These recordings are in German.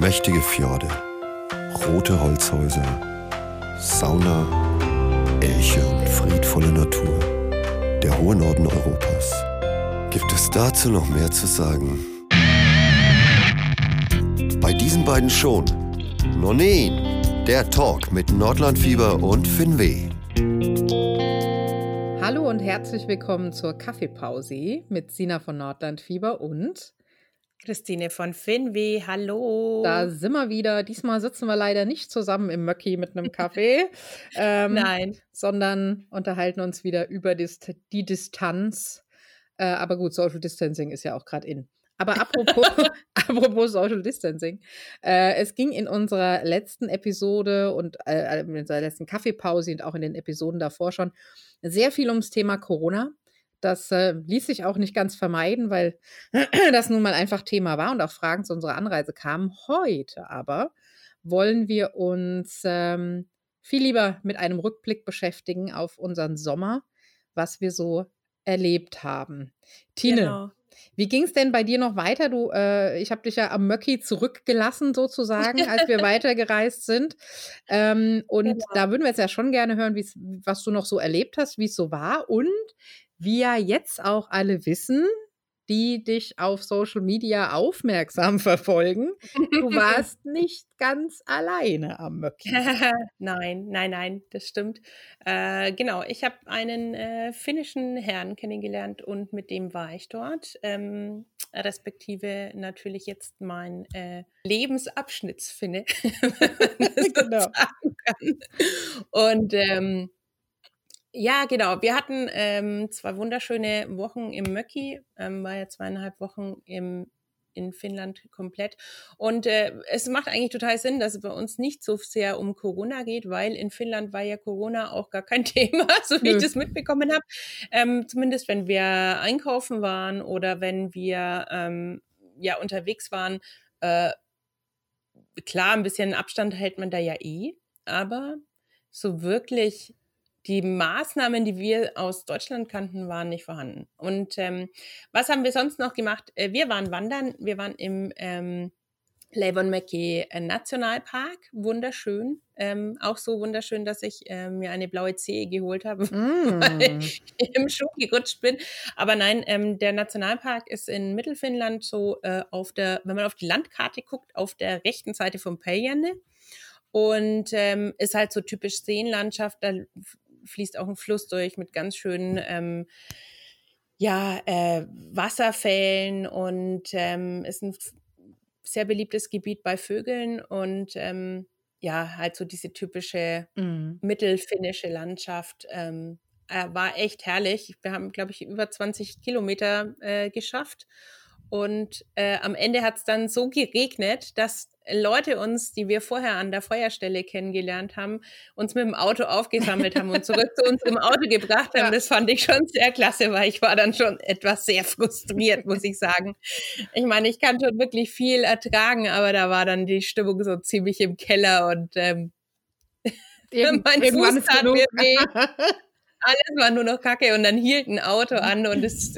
Mächtige Fjorde, rote Holzhäuser, Sauna, Elche und friedvolle Natur. Der hohe Norden Europas. Gibt es dazu noch mehr zu sagen? Bei diesen beiden schon. Nonin, der Talk mit Nordlandfieber und Finweh. Hallo und herzlich willkommen zur Kaffeepause mit Sina von Nordlandfieber und Christine von Finweh, hallo. Da sind wir wieder. Diesmal sitzen wir leider nicht zusammen im Möcki mit einem Kaffee. ähm, Nein. Sondern unterhalten uns wieder über Dist die Distanz. Äh, aber gut, Social Distancing ist ja auch gerade in. Aber apropos, apropos Social Distancing. Äh, es ging in unserer letzten Episode und äh, in unserer letzten Kaffeepause und auch in den Episoden davor schon sehr viel ums Thema Corona. Das äh, ließ sich auch nicht ganz vermeiden, weil das nun mal einfach Thema war und auch Fragen zu unserer Anreise kamen. Heute aber wollen wir uns ähm, viel lieber mit einem Rückblick beschäftigen auf unseren Sommer, was wir so erlebt haben. Tine, genau. wie ging es denn bei dir noch weiter? Du, äh, ich habe dich ja am Möcki zurückgelassen sozusagen, als wir weitergereist sind. Ähm, und genau. da würden wir jetzt ja schon gerne hören, was du noch so erlebt hast, wie es so war und wie ja jetzt auch alle wissen, die dich auf Social Media aufmerksam verfolgen, du warst nicht ganz alleine am Möcki. nein, nein, nein, das stimmt. Äh, genau, ich habe einen äh, finnischen Herrn kennengelernt und mit dem war ich dort. Ähm, respektive natürlich jetzt mein äh, Lebensabschnittsfinne, genau. Und ähm, ja, genau. Wir hatten ähm, zwei wunderschöne Wochen im Möcki, ähm, war ja zweieinhalb Wochen im, in Finnland komplett. Und äh, es macht eigentlich total Sinn, dass es bei uns nicht so sehr um Corona geht, weil in Finnland war ja Corona auch gar kein Thema, so wie ich das mitbekommen habe. Ähm, zumindest wenn wir einkaufen waren oder wenn wir ähm, ja unterwegs waren. Äh, klar, ein bisschen Abstand hält man da ja eh, aber so wirklich die Maßnahmen, die wir aus Deutschland kannten, waren nicht vorhanden. Und ähm, was haben wir sonst noch gemacht? Äh, wir waren wandern, wir waren im ähm, Leivonmäki Nationalpark, wunderschön. Ähm, auch so wunderschön, dass ich äh, mir eine blaue Zehe geholt habe, mm. weil ich im Schuh gerutscht bin. Aber nein, ähm, der Nationalpark ist in Mittelfinnland so äh, auf der, wenn man auf die Landkarte guckt, auf der rechten Seite vom Päijänne. Und ähm, ist halt so typisch Seenlandschaft. Da fließt auch ein Fluss durch mit ganz schönen ähm, ja, äh, Wasserfällen und ähm, ist ein sehr beliebtes Gebiet bei Vögeln und ähm, ja, halt so diese typische mhm. mittelfinnische Landschaft. Ähm, äh, war echt herrlich. Wir haben, glaube ich, über 20 Kilometer äh, geschafft. Und äh, am Ende hat es dann so geregnet, dass Leute uns, die wir vorher an der Feuerstelle kennengelernt haben, uns mit dem Auto aufgesammelt haben und zurück zu unserem Auto gebracht haben. Ja. Das fand ich schon sehr klasse, weil ich war dann schon etwas sehr frustriert, muss ich sagen. Ich meine, ich kann schon wirklich viel ertragen, aber da war dann die Stimmung so ziemlich im Keller und ähm, Irgend, mein Fuß tat mir weh. Alles war nur noch Kacke und dann hielt ein Auto an und es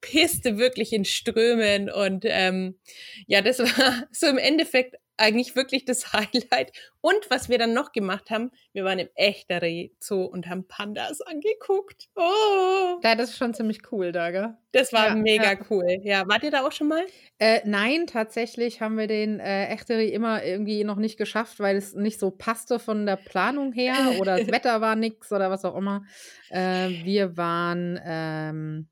pisste wirklich in Strömen und ähm, ja, das war so im Endeffekt eigentlich wirklich das Highlight. Und was wir dann noch gemacht haben, wir waren im Echtere Zoo und haben Pandas angeguckt. Oh. Ja, das ist schon ziemlich cool, Daga. Das war ja, mega ja. cool. Ja, wart ihr da auch schon mal? Äh, nein, tatsächlich haben wir den äh, Echtere immer irgendwie noch nicht geschafft, weil es nicht so passte von der Planung her oder das Wetter war nix oder was auch immer. Äh, wir waren ähm,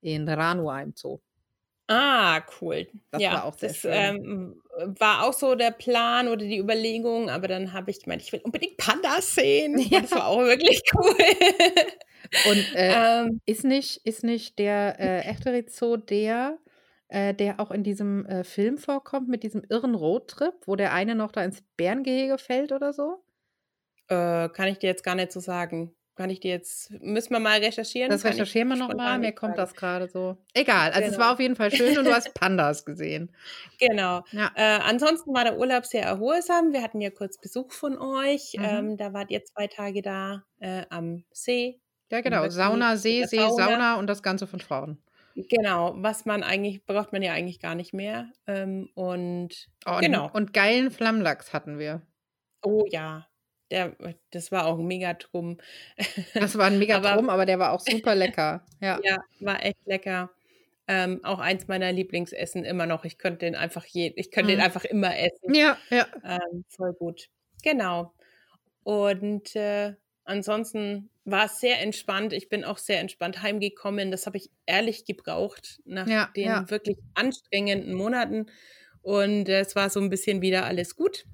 in Ranua im Zoo. Ah, cool. Das ja, war auch sehr das schön. Ähm, war auch so der Plan oder die Überlegung, aber dann habe ich gemeint, ich will unbedingt Pandas sehen. Ja. Das war auch wirklich cool. Und äh, ähm, ist, nicht, ist nicht der äh, echte Zoo der, äh, der auch in diesem äh, Film vorkommt, mit diesem irren Roadtrip, wo der eine noch da ins Bärengehege fällt oder so? Äh, kann ich dir jetzt gar nicht so sagen kann ich dir jetzt, müssen wir mal recherchieren? Das recherchieren wir nochmal, mir kommt das gerade so. Egal, also genau. es war auf jeden Fall schön und du hast Pandas gesehen. Genau. Ja. Äh, ansonsten war der Urlaub sehr erholsam. Wir hatten ja kurz Besuch von euch. Mhm. Ähm, da wart ihr zwei Tage da äh, am See. Ja, genau. Sauna, See, See, Sauna. Sauna und das Ganze von Frauen. Genau, was man eigentlich, braucht man ja eigentlich gar nicht mehr. Ähm, und Oh, genau. und, und geilen Flammlachs hatten wir. Oh ja, der, das war auch ein Megatrum. Das war ein mega Aber- aber der war auch super lecker. Ja. Ja, war echt lecker. Ähm, auch eins meiner Lieblingsessen immer noch. Ich könnte den einfach je, ich könnte den Mhm. einfach immer essen. Ja, ja. Ähm, voll gut. Genau. Und äh, ansonsten war es sehr entspannt. Ich bin auch sehr entspannt heimgekommen. Das habe ich ehrlich gebraucht nach Ja, den ja. wirklich anstrengenden Monaten. Und äh, es war so ein bisschen wieder alles gut.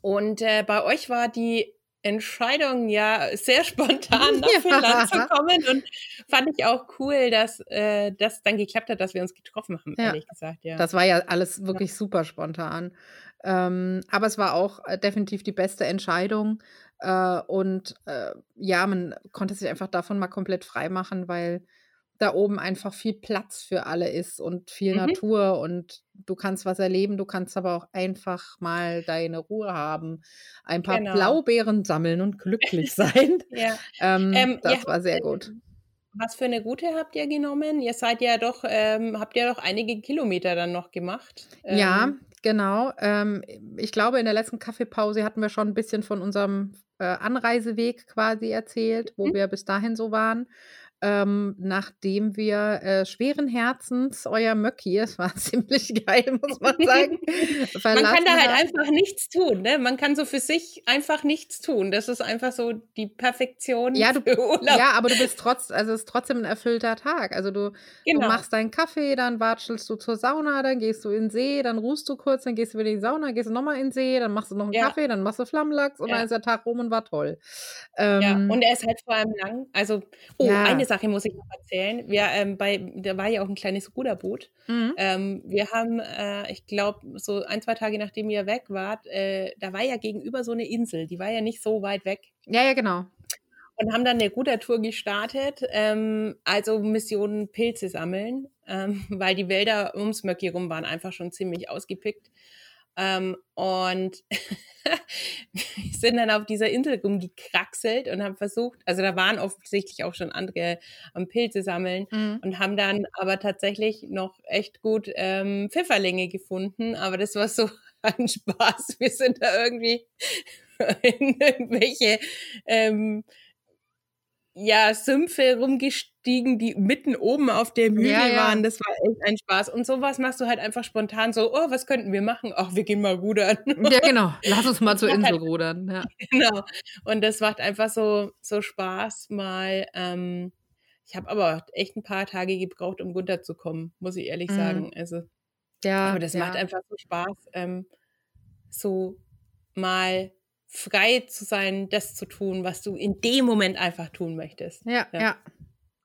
Und äh, bei euch war die Entscheidung ja sehr spontan nach Ja. Finnland zu kommen und fand ich auch cool, dass äh, das dann geklappt hat, dass wir uns getroffen haben, Ja. ehrlich gesagt. Ja. Das war ja alles wirklich super spontan. Ähm, aber es war auch äh, definitiv die beste Entscheidung. Äh, und äh, ja, man konnte sich einfach davon mal komplett frei machen, weil da oben einfach viel Platz für alle ist und viel Mhm. Natur und du kannst was erleben, du kannst aber auch einfach mal deine Ruhe haben, ein paar Genau. Blaubeeren sammeln und glücklich sein. ja. ähm, Ähm, das ihr war sehr habt, gut. ähm, Was für eine Route habt ihr genommen? Ihr seid ja doch, ähm, habt ja doch einige Kilometer dann noch gemacht. Ja, Ähm, genau. Ähm, ich glaube, in der letzten Kaffeepause hatten wir schon ein bisschen von unserem äh, Anreiseweg quasi erzählt, wo Mhm. wir bis dahin so waren. Ähm, nachdem wir äh, schweren Herzens euer Möcki, es war ziemlich geil, muss man sagen, Man verlassen kann da halt einfach nichts tun, ne? Man kann so für sich einfach nichts tun. Das ist einfach so die Perfektion Ja, du, für Urlaub. ja, aber du bist trotz, also es ist trotzdem ein erfüllter Tag. Also du, du genau. machst deinen Kaffee, dann watschelst du zur Sauna, dann gehst du in den See, dann ruhst du kurz, dann gehst du wieder in die Sauna, gehst du nochmal in den See, dann machst du noch einen Ja. Kaffee, dann machst du Flammlachs und Ja. dann ist der Tag rum und war toll. Ja, Ähm, und er ist halt vor allem lang. Also, oh, Ja. eine Sache muss ich noch erzählen. Wir, ähm, bei, da war ja auch ein kleines Ruderboot. mhm. Ähm, wir haben, äh, ich glaube, so ein, zwei Tage nachdem ihr weg wart, äh, da war ja gegenüber so eine Insel, die war ja nicht so weit weg. ja, ja, genau. Und haben dann eine Rudertour gestartet, ähm, also Mission Pilze sammeln, ähm, weil die Wälder ums Möcki rum waren einfach schon ziemlich ausgepickt. Ähm, und wir sind dann auf dieser Insel rumgekraxelt und haben versucht, also da waren offensichtlich auch schon andere am Pilze sammeln Mhm. und haben dann aber tatsächlich noch echt gut ähm, Pfifferlinge gefunden. Aber das war so ein Spaß. Wir sind da irgendwie in irgendwelche ähm, ja, Sümpfe rumgestiegen, die mitten oben auf der Mühle Ja, ja. waren. Das war echt ein Spaß. Und sowas machst du halt einfach spontan so, oh, was könnten wir machen? Ach, wir gehen mal rudern. Ja, genau. Lass uns mal zur Insel rudern. Ja. genau. Und das macht einfach so, so Spaß mal. Ähm, ich habe aber echt ein paar Tage gebraucht, um runterzukommen, muss ich ehrlich Mhm. sagen. Also, ja, aber das macht einfach so Spaß, ähm, so mal frei zu sein, das zu tun, was du in dem Moment einfach tun möchtest. Ja, Ja. ja,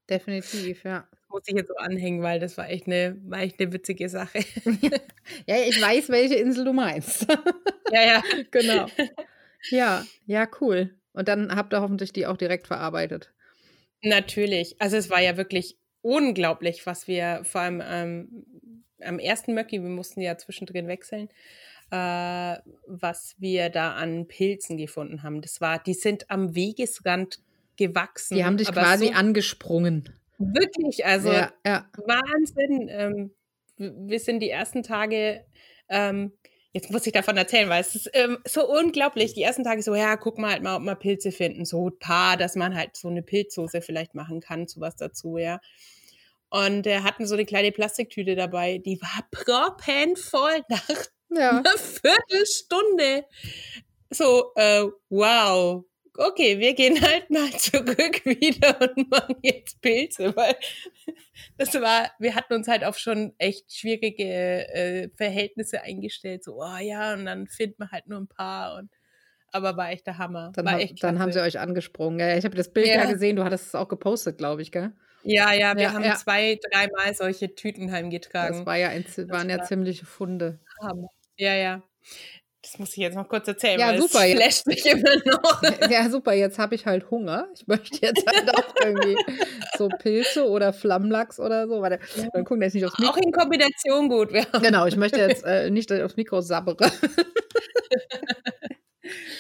definitiv, ja. Muss ich jetzt so anhängen, weil das war echt eine, war echt eine witzige Sache. Ja, ich weiß, welche Insel du meinst. ja, ja. genau. Ja, ja, cool. Und dann habt ihr hoffentlich die auch direkt verarbeitet. Natürlich. Also es war ja wirklich unglaublich, was wir vor allem ähm, am ersten Möcki, wir mussten ja zwischendrin wechseln, äh, was wir da an Pilzen gefunden haben. Das war, die sind am Wegesrand gewachsen. Die haben dich quasi so, angesprungen. Wirklich, also ja, ja. Wahnsinn. Ähm, wir sind die ersten Tage, ähm, jetzt muss ich davon erzählen, weil es ist ähm, so unglaublich. Die ersten Tage so, ja, guck mal halt mal, ob wir Pilze finden. So ein paar, dass man halt so eine Pilzsoße vielleicht machen kann, sowas dazu, ja. Und äh, hatten so eine kleine Plastiktüte dabei, die war proppenvoll nach Ja, einer Viertelstunde. So, äh, wow. Okay, wir gehen halt mal zurück wieder und machen jetzt Pilze, weil das war, wir hatten uns halt auf schon echt schwierige äh, Verhältnisse eingestellt. So, oh ja, und dann finden wir halt nur ein paar und aber war echt der Hammer. dann, hab, echt dann haben sie euch angesprungen. Ja, ich habe das Bild ja. Ja. gesehen, du hattest es auch gepostet, glaube ich, gell? Ja, ja, wir Ja, haben ja. zwei, dreimal solche Tüten Das heimgetragen. war ja ein, waren ja ziemliche Funde. Hammer. Ja, ja. Das muss ich jetzt noch kurz erzählen, Ja, weil super, es ja. flasht mich immer noch. Ja, super, jetzt habe ich halt Hunger. Ich möchte jetzt halt auch irgendwie so Pilze oder Flammlachs oder so. Warte, Ja. dann gucken, dass ich nicht aufs Auch Mikro. in Kombination gut. Wir haben Genau, ich möchte jetzt äh, nicht dass ich aufs Mikro sabbere.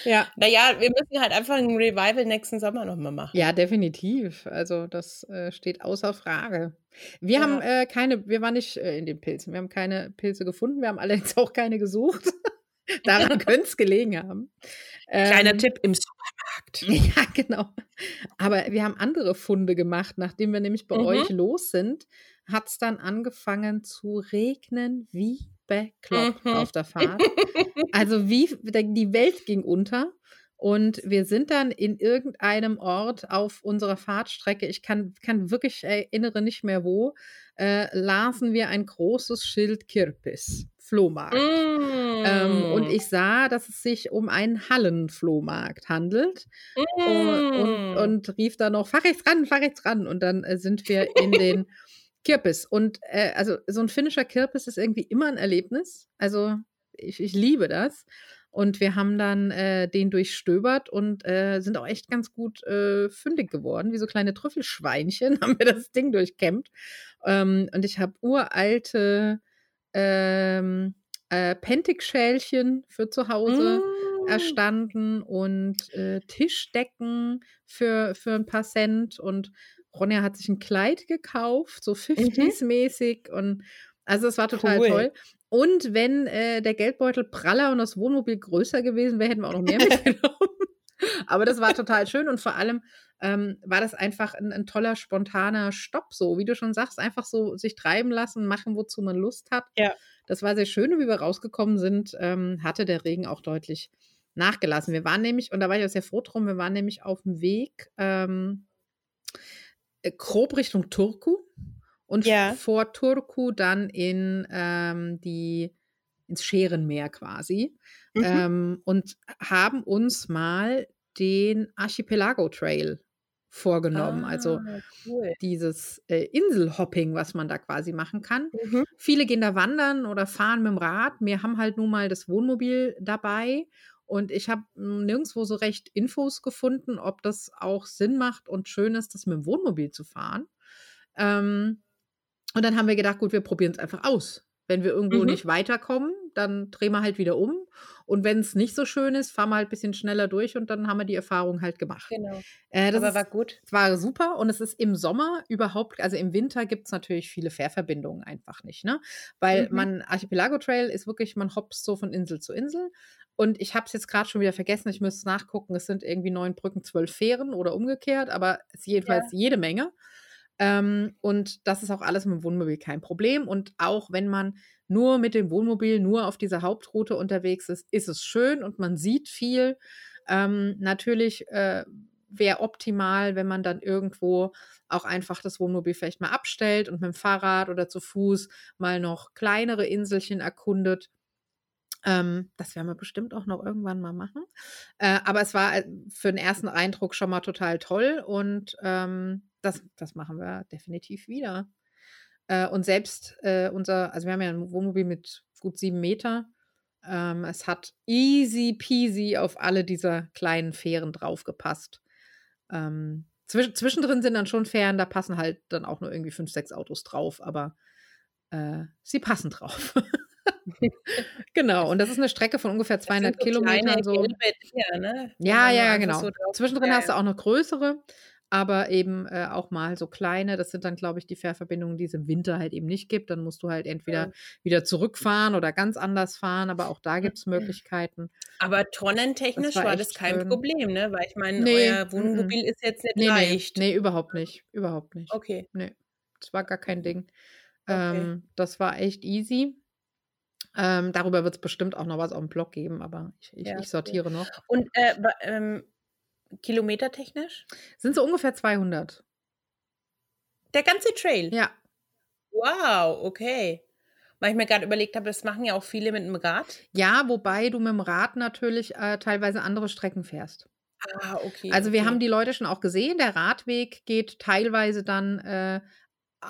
Ja, naja, wir müssen halt einfach ein Revival nächsten Sommer nochmal machen. Ja, definitiv. Also das äh, steht außer Frage. Wir Ja. haben äh, keine, wir waren nicht äh, in den Pilzen. Wir haben keine Pilze gefunden. Wir haben allerdings auch keine gesucht. Daran könnte es gelegen haben. Kleiner Ähm, Tipp im Supermarkt. Ja, genau. Aber wir haben andere Funde gemacht. Nachdem wir nämlich bei Mhm. euch los sind, hat es dann angefangen zu regnen wie bekloppt Mhm. auf der Fahrt. Also wie die Welt ging unter. Und wir sind dann in irgendeinem Ort auf unserer Fahrtstrecke, ich kann, kann wirklich erinnere nicht mehr wo, äh, lasen wir ein großes Schild Kirpis, Flohmarkt. Ähm, und Mm. ich sah, dass es sich um einen Hallenflohmarkt handelt und, und, Mm. und rief dann noch, fahr rechts ran, fahr rechts ran. Und dann äh, sind wir in den Kirpis. Und äh, also so ein finnischer Kirpis ist irgendwie immer ein Erlebnis. Also ich, ich liebe das. Und wir haben dann äh, den durchstöbert und äh, sind auch echt ganz gut äh, fündig geworden. Wie so kleine Trüffelschweinchen haben wir das Ding durchkämmt. Ähm, und ich habe uralte ähm, äh, Pentik-Schälchen für zu Hause Mm. erstanden und äh, Tischdecken für, für ein paar Cent. Und Ronja hat sich ein Kleid gekauft, so 50s-mäßig. Und also es war total Cool. toll. Und wenn äh, der Geldbeutel praller und das Wohnmobil größer gewesen wäre, hätten wir auch noch mehr mitgenommen. Aber das war total schön und vor allem ähm, war das einfach ein, ein toller, spontaner Stopp, so wie du schon sagst, einfach so sich treiben lassen, machen, wozu man Lust hat. Ja. Das war sehr schön und wie wir rausgekommen sind, ähm, hatte der Regen auch deutlich nachgelassen. Wir waren nämlich, und da war ich auch sehr froh drum, wir waren nämlich auf dem Weg ähm, äh, grob Richtung Turku und Ja. vor Turku dann in ähm, die ins Scherenmeer quasi Mhm. ähm, und haben uns mal den Archipelago Trail vorgenommen. Also Ah, cool. dieses äh, Inselhopping, was man da quasi machen kann. Mhm. Viele gehen da wandern oder fahren mit dem Rad. Wir haben halt nun mal das Wohnmobil dabei. Und ich habe nirgendwo so recht Infos gefunden, ob das auch Sinn macht und schön ist, das mit dem Wohnmobil zu fahren. Ähm, und dann haben wir gedacht, gut, wir probieren es einfach aus. Wenn wir irgendwo Mhm. nicht weiterkommen, dann drehen wir halt wieder um. Und wenn es nicht so schön ist, fahren wir halt ein bisschen schneller durch und dann haben wir die Erfahrung halt gemacht. Genau. Äh, das Aber ist, war gut. es war super und es ist im Sommer überhaupt, also im Winter gibt es natürlich viele Fährverbindungen einfach nicht, ne? Weil Mhm. man, Archipelago Trail ist wirklich, man hopst so von Insel zu Insel. Und ich habe es jetzt gerade schon wieder vergessen, ich müsste nachgucken, es sind irgendwie neun Brücken, zwölf Fähren oder umgekehrt, aber es ist jedenfalls jede Menge. Ähm, und das ist auch alles mit dem Wohnmobil kein Problem. Und auch wenn man nur mit dem Wohnmobil, nur auf dieser Hauptroute unterwegs ist, ist es schön und man sieht viel. Ähm, natürlich äh, wäre optimal, wenn man dann irgendwo auch einfach das Wohnmobil vielleicht mal abstellt und mit dem Fahrrad oder zu Fuß mal noch kleinere Inselchen erkundet. Ähm, das werden wir bestimmt auch noch irgendwann mal machen. Äh, aber es war äh, für den ersten Eindruck schon mal total toll und ähm, das, das machen wir definitiv wieder. Äh, und selbst äh, unser, also wir haben ja ein Wohnmobil mit gut sieben Meter. Ähm, es hat easy peasy auf alle dieser kleinen Fähren draufgepasst. Ähm, zwisch zwischendrin sind dann schon Fähren, da passen halt dann auch nur irgendwie fünf, sechs Autos drauf, aber äh, sie passen drauf. genau, und das ist eine Strecke von ungefähr Das sind 200 so kleine Kilometern. So. gelbe Dinger, ne? Ja, man nur ja, einfach genau. so Zwischendrin Ja, hast du ja. auch noch größere, aber eben äh, auch mal so kleine. Das sind dann, glaube ich, die Fährverbindungen, die es im Winter halt eben nicht gibt. Dann musst du halt entweder Ja. wieder zurückfahren oder ganz anders fahren, aber auch da gibt es Möglichkeiten. Aber tonnentechnisch Das war war, das kein schön. Problem, ne? Weil ich meine, Nee, euer. Wohnmobil ist jetzt nicht Nee, nee, leicht. nee, überhaupt nicht. Überhaupt nicht. Okay. Nee, das war gar kein Ding. Okay. Ähm, das war echt easy. Ähm, darüber wird es bestimmt auch noch was auf dem Blog geben, aber ich, ich, Ja, ich sortiere noch. Und äh, ähm, kilometertechnisch? Sind so ungefähr 200. Der ganze Trail? Ja, Wow, okay. Weil ich mir gerade überlegt habe, das machen ja auch viele mit dem Rad. ja, wobei du mit dem Rad natürlich äh, teilweise andere Strecken fährst. Ah, okay. Also wir okay. haben die Leute schon auch gesehen, der Radweg geht teilweise dann äh,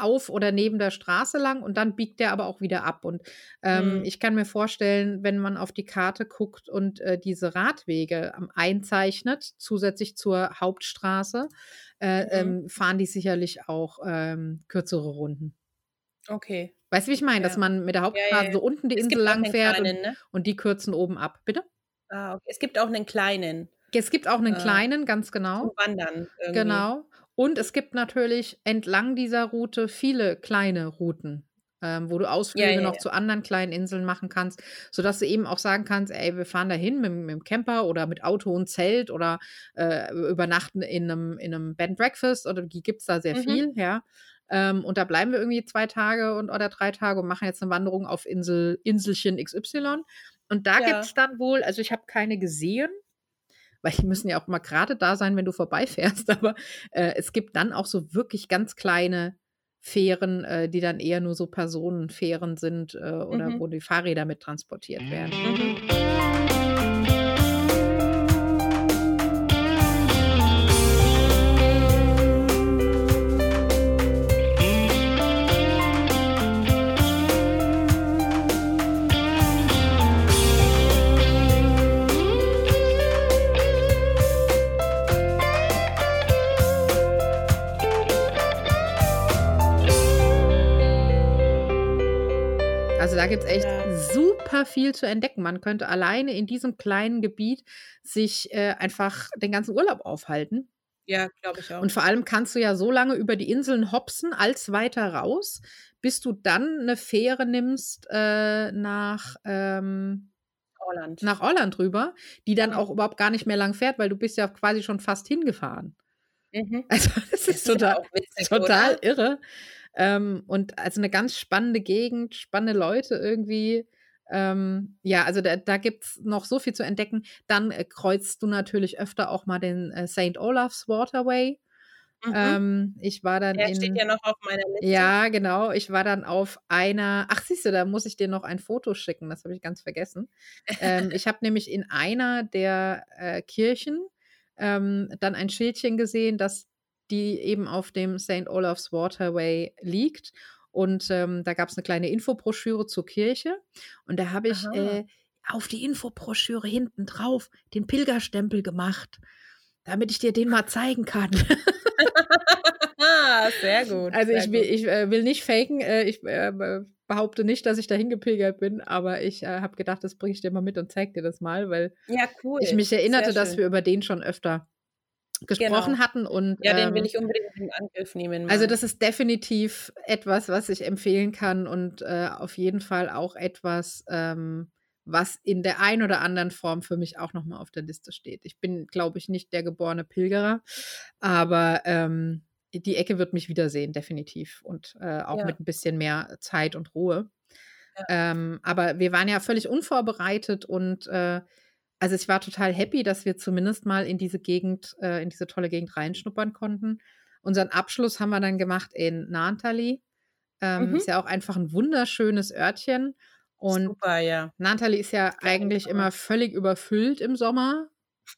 auf oder neben der Straße lang und dann biegt der aber auch wieder ab. Und ähm, Mhm. ich kann mir vorstellen, wenn man auf die Karte guckt und äh, diese Radwege ähm, einzeichnet, zusätzlich zur Hauptstraße, äh, Mhm. ähm, fahren die sicherlich auch ähm, kürzere Runden. Okay. Weißt du, wie ich meine? Dass Ja. man mit der Ja, Hauptstraße ja. so unten die Es Insel lang fährt und, kleinen, ne? und die kürzen oben ab. Bitte? Ah, okay. Es gibt auch einen kleinen. Es gibt auch einen Äh, kleinen, ganz genau. Zum Wandern irgendwie. Genau. Und es gibt natürlich entlang dieser Route viele kleine Routen, ähm, wo du Ausflüge ja, noch ja. zu anderen kleinen Inseln machen kannst, sodass du eben auch sagen kannst, ey, wir fahren dahin mit, mit dem Camper oder mit Auto und Zelt oder äh, übernachten in einem, in einem Bed and Breakfast oder die gibt es da sehr Mhm. viel, ja. Ähm, und da bleiben wir irgendwie zwei Tage und, oder drei Tage und machen jetzt eine Wanderung auf Insel, Inselchen XY. Und da Ja. gibt es dann wohl, also ich habe keine gesehen, weil die müssen ja auch mal gerade da sein, wenn du vorbeifährst, aber äh, es gibt dann auch so wirklich ganz kleine Fähren, äh, die dann eher nur so Personenfähren sind äh, oder Mhm. wo die Fahrräder mit transportiert werden. Mhm. Da gibt es echt Ja. super viel zu entdecken. Man könnte alleine in diesem kleinen Gebiet sich äh, einfach den ganzen Urlaub aufhalten. Ja, glaube ich auch. Und vor allem kannst du ja so lange über die Inseln hopsen als weiter raus, bis du dann eine Fähre nimmst äh, nach, ähm, Holland. nach Holland rüber, die dann Mhm. auch überhaupt gar nicht mehr lang fährt, weil du bist ja quasi schon fast hingefahren. Mhm. Also das ist ja total, witzig, total irre. Ähm, und also eine ganz spannende Gegend, spannende Leute irgendwie. Ähm, ja, also da, da gibt es noch so viel zu entdecken. Dann äh, kreuzt du natürlich öfter auch mal den äh, St. Olaf's Waterway. Mhm. Ähm, ich war dann Der in. steht ja noch auf meiner Liste. Ja, genau. Ich war dann auf einer. Ach, siehst du, da muss ich dir noch ein Foto schicken. Das habe ich ganz vergessen. ähm, ich habe nämlich in einer der äh, Kirchen ähm, dann ein Schildchen gesehen, dass die eben auf dem St. Olaf's Waterway liegt. Und ähm, da gab es eine kleine Infobroschüre zur Kirche. Und da habe ich äh, auf die Infobroschüre hinten drauf den Pilgerstempel gemacht, damit ich dir den mal zeigen kann. Sehr gut. Also sehr ich will, gut. ich äh, will nicht faken. Äh, ich äh, be- behaupte nicht, dass ich dahin gepilgert bin, aber ich äh, habe gedacht, das bringe ich dir mal mit und zeig dir das mal, weil Ja, cool. ich mich erinnerte, dass wir über den schon öfter gesprochen Genau. hatten und Ja, den will ähm, ich unbedingt in Angriff nehmen. also mal. das ist definitiv etwas, was ich empfehlen kann und äh, auf jeden Fall auch etwas, ähm, was in der ein oder anderen Form für mich auch nochmal auf der Liste steht. Ich bin, glaube ich, nicht der geborene Pilgerer, aber ähm, die Ecke wird mich wiedersehen, definitiv. Und äh, auch Ja. mit ein bisschen mehr Zeit und Ruhe. Ähm, aber wir waren ja völlig unvorbereitet und äh, also ich war total happy, dass wir zumindest mal in diese Gegend, äh, in diese tolle Gegend reinschnuppern konnten. Unseren Abschluss haben wir dann gemacht in Nantali. Ähm, Mhm. Ist ja auch einfach ein wunderschönes Örtchen. Und Super, ja. Nantali ist ja eigentlich immer völlig überfüllt im Sommer.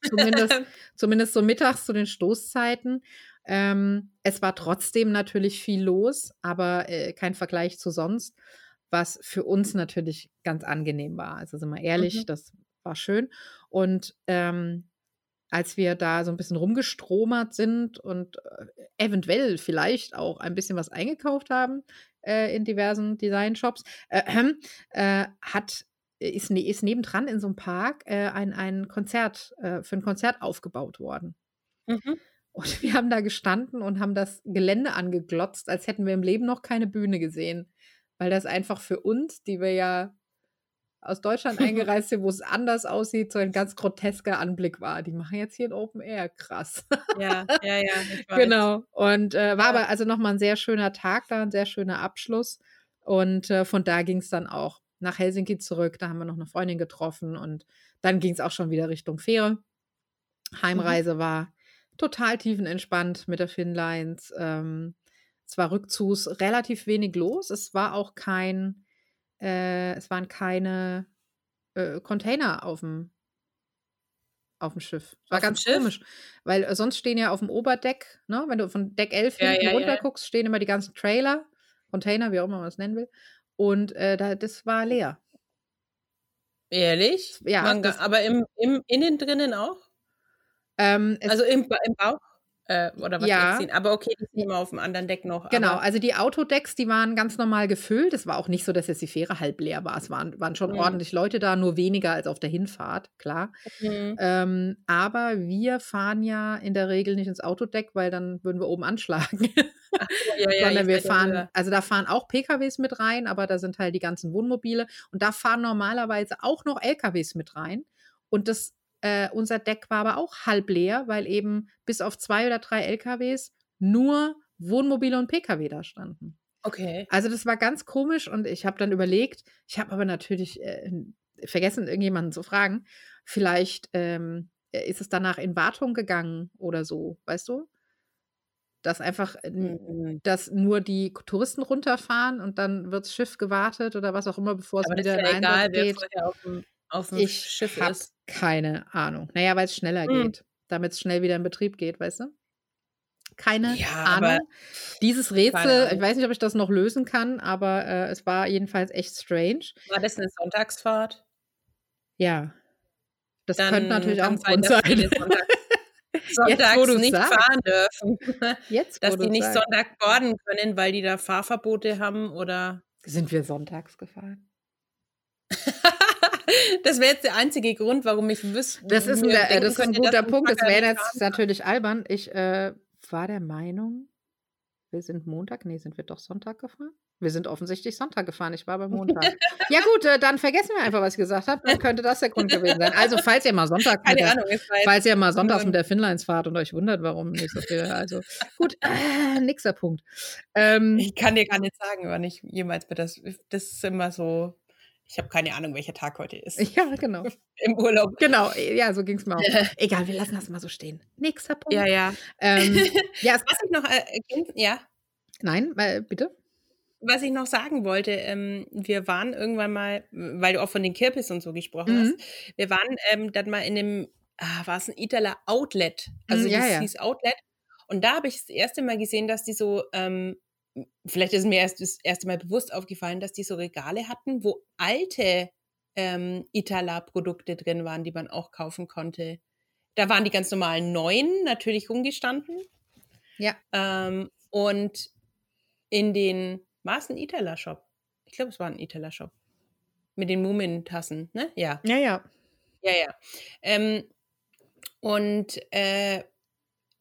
Zumindest, zumindest so mittags zu den Stoßzeiten. Ähm, es war trotzdem natürlich viel los, aber äh, kein Vergleich zu sonst, was für uns natürlich ganz angenehm war. Also sind wir ehrlich, Mhm. das war schön. Und ähm, als wir da so ein bisschen rumgestromert sind und äh, eventuell vielleicht auch ein bisschen was eingekauft haben äh, in diversen Design-Shops, äh, äh, hat ist, ne- ist nebendran in so einem Park äh, ein, ein Konzert, äh, für ein Konzert aufgebaut worden. Mhm. Und wir haben da gestanden und haben das Gelände angeglotzt, als hätten wir im Leben noch keine Bühne gesehen. Weil das einfach für uns, die wir ja aus Deutschland eingereist sind, wo es anders aussieht, so ein ganz grotesker Anblick war. Die machen jetzt hier ein Open Air, krass. Ja, ja, ja. Genau. Und äh, war Ja. aber also nochmal ein sehr schöner Tag da, ein sehr schöner Abschluss. Und äh, von da ging es dann auch nach Helsinki zurück. Da haben wir noch eine Freundin getroffen und dann ging es auch schon wieder Richtung Fähre. Heimreise war total tiefenentspannt mit der Finnlines. Ähm, es war rückzugs relativ wenig los. Es war auch kein, äh, es waren keine äh, Container auf dem auf dem Schiff. War Auf ganz komisch, weil äh, sonst stehen ja auf dem Oberdeck, ne, wenn du von Deck 11 Ja, hinten ja, ja. runter guckst, stehen immer die ganzen Trailer, Container, wie auch immer man es nennen will. Und äh, da, das war leer. Ehrlich? Ja, Man, das- aber im, im, innen drinnen auch? Ähm, Also im, im Bauch? Äh, oder was Ja. ziehen. Aber okay, die sind immer auf dem anderen Deck noch. Genau, also die Autodecks, die waren ganz normal gefüllt. Es war auch nicht so, dass jetzt die Fähre halb leer war. Es waren, waren schon Mhm. ordentlich Leute da, nur weniger als auf der Hinfahrt, klar. Mhm. Ähm, aber wir fahren ja in der Regel nicht ins Autodeck, weil dann würden wir oben anschlagen. ja, ja, Sondern wir fahren, also da fahren auch PKWs mit rein, aber da sind halt die ganzen Wohnmobile und da fahren normalerweise auch noch LKWs mit rein. Und das, äh, unser Deck war aber auch halb leer, weil eben bis auf zwei oder drei LKWs nur Wohnmobile und PKW da standen. Okay. Also das war ganz komisch und ich habe dann überlegt, ich habe aber natürlich äh, vergessen, irgendjemanden zu fragen, vielleicht ähm, ist es danach in Wartung gegangen oder so, weißt du? Dass einfach, äh, Mhm. dass nur die Touristen runterfahren und dann wird das Schiff gewartet oder was auch immer, bevor es wieder ist in ja Einsatz egal, wer geht. vorher auf dem, auf dem Ich Schiff habe ist. keine Ahnung. Naja, weil es schneller Hm. geht, damit es schnell wieder in Betrieb geht, weißt du? Keine Ja, Ahnung. Dieses Rätsel, ich weiß nicht, ob ich das noch lösen kann, aber äh, es war jedenfalls echt strange. War das eine Sonntagsfahrt? Ja, das Dann könnte natürlich auch ein Grund sein, Jetzt, sonntags du's nicht sagst. fahren dürfen. Jetzt, dass die nicht sagst. Sonntag boarden können, weil die da Fahrverbote haben oder. Sind wir sonntags gefahren? das wäre jetzt der einzige Grund, warum ich wüsste. Das ist ein, der- äh, das ist ein guter Punkt. Das wäre jetzt natürlich albern. Ich äh, war der Meinung, wir sind Montag, nee, sind wir doch Sonntag gefahren? Wir sind offensichtlich Sonntag gefahren. Ich war beim Montag. ja gut, äh, dann vergessen wir einfach, was ich gesagt habe. Dann könnte das der Grund gewesen sein. Also falls ihr mal Sonntag mit Keine der, Ahnung, falls ihr mal sonntags nur- mit der Finlines fahrt und euch wundert, warum nicht so viel. Also gut, äh, nächster Punkt. Ähm, Ich kann dir gar nicht sagen, wann ich jemals das. Das ist immer so. Ich habe keine Ahnung, welcher Tag heute ist. ja, genau. Im Urlaub. Genau, ja, so ging es mir auch. Egal, wir lassen das mal so stehen. Nächster Punkt. Ja, ja. Ähm, ja, es, Was ich noch äh, ergänzen- ja, nein, äh, bitte. was ich noch sagen wollte, ähm, wir waren irgendwann mal, weil du auch von den Kirpis und so gesprochen Mhm. hast, wir waren ähm, dann mal in dem, ah, war es ein Italer Outlet, also Mhm, ja, das ja. hieß Outlet. Und da habe ich das erste Mal gesehen, dass die so, ähm, vielleicht ist mir erst das erste Mal bewusst aufgefallen, dass die so Regale hatten, wo alte ähm, Itala-Produkte drin waren, die man auch kaufen konnte. Da waren die ganz normalen neuen natürlich rumgestanden. Ja. Ähm, und in den, war es ein Itala-Shop? Ich glaube, es war ein Itala-Shop. Mit den Mumintassen, ne? Ja, Ja, ja. ja, ja. Ähm, und äh,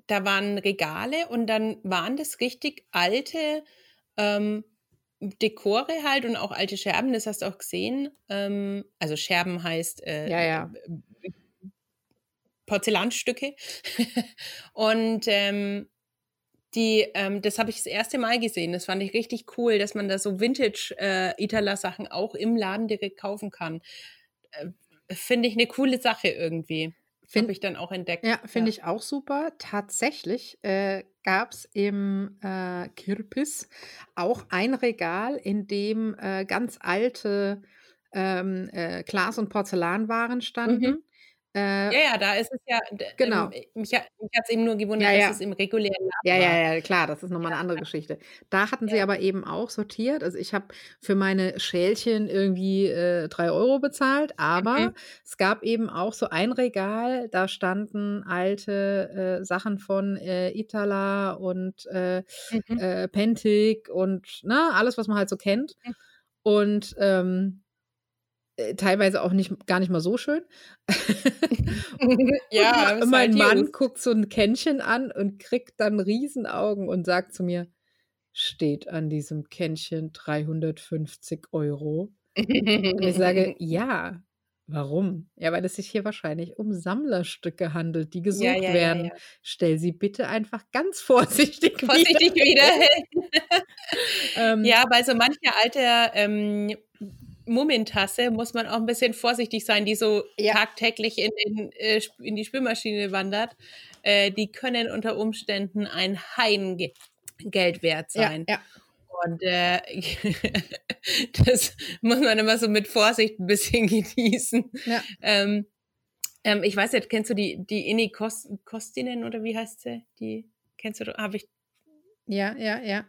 da waren Regale und dann waren das richtig alte ähm, Dekore halt und auch alte Scherben, das hast du auch gesehen. Ähm, also Scherben heißt äh, Ja, ja. Porzellanstücke. und ähm, die, ähm, das habe ich das erste Mal gesehen. Das fand ich richtig cool, dass man da so Vintage-Itala-Sachen auch im Laden direkt kaufen kann. Äh, Finde ich eine coole Sache irgendwie. Find- Habe ich dann auch entdeckt. Ja, finde ich auch super. Tatsächlich äh, gab es im äh, Kirpis auch ein Regal, in dem äh, ganz alte ähm, äh, Glas- und Porzellanwaren standen. Mhm. Äh, Ja, ja, da ist es ja. d- Genau. Ähm, mich mich hat es eben nur gewundert, Ja, ja. dass es im regulären Laden Ja, ja, ja, klar, das ist nochmal eine andere Geschichte. Da hatten sie aber eben auch sortiert. Also ich habe für meine Schälchen irgendwie äh, drei Euro bezahlt, aber Mhm. es gab eben auch so ein Regal, da standen alte äh, Sachen von äh, Itala und äh, Mhm. äh, Pentic und ne, alles, was man halt so kennt. Mhm. Und ähm, äh, teilweise auch nicht gar nicht mal so schön. ja, mein halt Mann guckt so ein Kännchen an und kriegt dann Riesenaugen und sagt zu mir, steht an diesem Kännchen 350 Euro. Und ich sage, ja. Warum? Ja, weil es sich hier wahrscheinlich um Sammlerstücke handelt, die gesucht ja, ja, werden. ja. Stell sie bitte einfach ganz vorsichtig, Vorsichtig wieder. Ähm, Ja, bei so mancher alter ähm, Mummentasse muss man auch ein bisschen vorsichtig sein, die so Ja. tagtäglich in, den, äh, in die Spülmaschine wandert. Äh, die können unter Umständen ein Heiden Geld wert ja, sein. ja. Und äh, das muss man immer so mit Vorsicht ein bisschen genießen. Ja. Ähm, ähm, ich weiß nicht, kennst du die, die Inni Kost, Kostinen oder wie heißt sie? Die kennst du, habe ich Ja, ja, ja.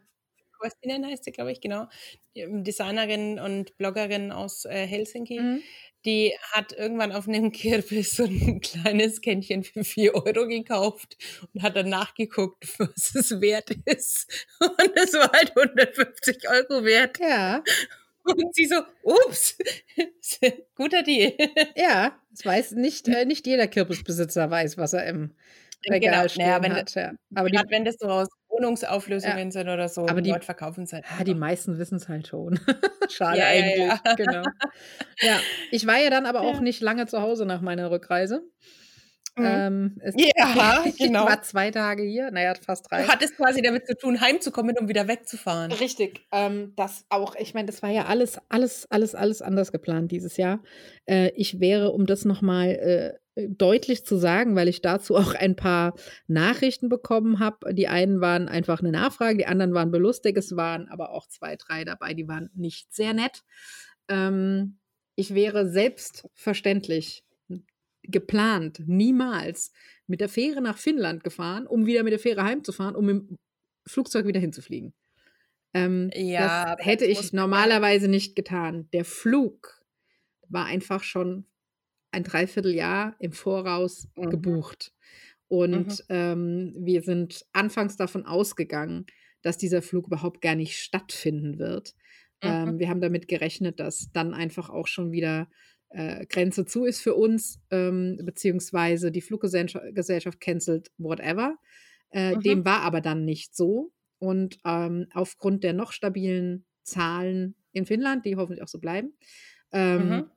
Kostinen heißt sie, glaube ich, genau. Ähm, Designerin und Bloggerin aus äh, Helsinki. Mhm. die hat irgendwann auf einem Kirmes so ein kleines Kännchen für 4 Euro gekauft und hat dann nachgeguckt, was es wert ist. Und es war halt 150 Euro wert. Ja. Und sie so, ups, guter Deal. Ja, das weiß nicht, äh, nicht jeder Kürbisbesitzer weiß, was er im Regal Genau, stehen naja, wenn, hat. Ja. Aber die, wenn das so aus Wohnungsauflösungen sind oder so, Aber die- Leute verkaufen es halt. ja, die meisten wissen es halt schon. Schade Ja, ja, eigentlich. ja. Genau. Ja, ich war ja dann aber auch Ja. nicht lange zu Hause nach meiner Rückreise. Mhm. Ähm, Ja, ich genau. war zwei Tage hier, naja, fast drei. Du hattest quasi damit zu tun, heimzukommen, um wieder wegzufahren. Richtig. Ähm, das auch, ich meine, das war ja alles, alles, alles, alles anders geplant dieses Jahr. Äh, ich wäre, um das nochmal äh, deutlich zu sagen, weil ich dazu auch ein paar Nachrichten bekommen habe. Die einen waren einfach eine Nachfrage, die anderen waren belustigt. Es waren aber auch zwei, drei dabei, die waren nicht sehr nett. Ähm, ich wäre selbstverständlich geplant, niemals mit der Fähre nach Finnland gefahren, um wieder mit der Fähre heimzufahren, um im Flugzeug wieder hinzufliegen. Ähm, Ja, das hätte ich normalerweise nicht getan. Der Flug war einfach schon ein Dreivierteljahr im Voraus Mhm. gebucht. Und ähm, wir sind anfangs davon ausgegangen, dass dieser Flug überhaupt gar nicht stattfinden wird. Ähm, Mhm. wir haben damit gerechnet, dass dann einfach auch schon wieder äh, Grenze zu ist für uns, ähm, beziehungsweise die Fluggesellschaft Gesellschaft cancelt whatever. Äh, Mhm. Dem war aber dann nicht so. Und ähm, aufgrund der noch stabilen Zahlen in Finnland, die hoffentlich auch so bleiben, ähm, Mhm.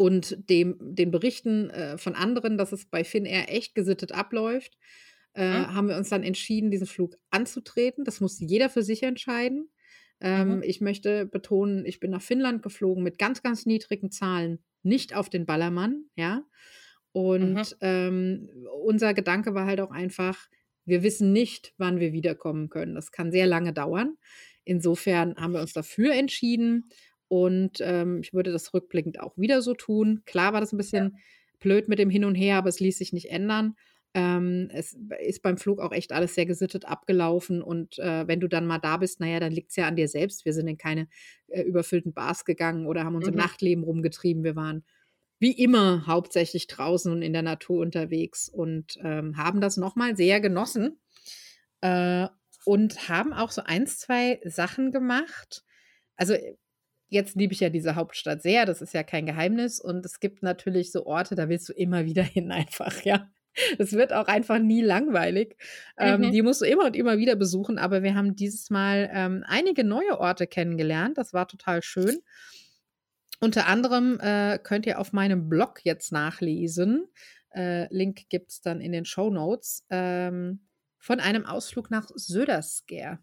Und dem, den Berichten äh, von anderen, dass es bei Finnair echt gesittet abläuft, äh, Mhm. haben wir uns dann entschieden, diesen Flug anzutreten. Das muss jeder für sich entscheiden. Ähm, Mhm. Ich möchte betonen, ich bin nach Finnland geflogen mit ganz, ganz niedrigen Zahlen, nicht auf den Ballermann, ja. Und Mhm. ähm, unser Gedanke war halt auch einfach, wir wissen nicht, wann wir wiederkommen können. Das kann sehr lange dauern. Insofern haben wir uns dafür entschieden und ähm, ich würde das rückblickend auch wieder so tun. Klar war das ein bisschen blöd mit dem Hin und Her, aber es ließ sich nicht ändern. Ähm, es ist beim Flug auch echt alles sehr gesittet abgelaufen und äh, wenn du dann mal da bist, naja, dann liegt es ja an dir selbst. Wir sind in keine äh, überfüllten Bars gegangen oder haben uns im Mhm. Nachtleben rumgetrieben. Wir waren wie immer hauptsächlich draußen und in der Natur unterwegs und ähm, haben das nochmal sehr genossen äh, und haben auch so eins, zwei Sachen gemacht. Also jetzt liebe ich ja diese Hauptstadt sehr, das ist ja kein Geheimnis und es gibt natürlich so Orte, da willst du immer wieder hin einfach, ja. Das wird auch einfach nie langweilig. Ähm, Mhm. die musst du immer und immer wieder besuchen, aber wir haben dieses Mal ähm, einige neue Orte kennengelernt. Das war total schön. Unter anderem äh, könnt ihr auf meinem Blog jetzt nachlesen. Äh, Link gibt es dann in den Show Notes. Ähm, von einem Ausflug nach Södersker.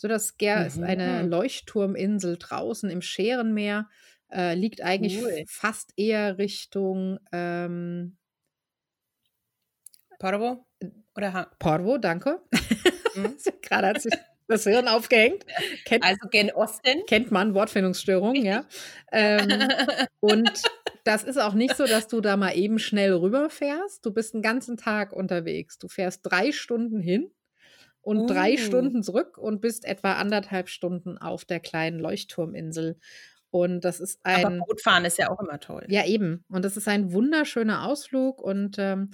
Södersker ist eine Mhm. Leuchtturminsel draußen im Scherenmeer. Äh, liegt eigentlich Cool. fast eher Richtung ähm, Porvo? Oder ha Porvo, danke. Mhm. Gerade hat sich das Hirn aufgehängt. Kennt, Also gen Osten? kennt man, Wortfindungsstörung, ja. Ähm, und das ist auch nicht so, dass du da mal eben schnell rüberfährst. Du bist einen ganzen Tag unterwegs. Du fährst drei Stunden hin und drei Uh. Stunden zurück und bist etwa anderthalb Stunden auf der kleinen Leuchtturminsel. Und das ist Aber ein. Bootfahren ist ja auch immer toll. Ja, eben. Und das ist ein wunderschöner Ausflug und ähm,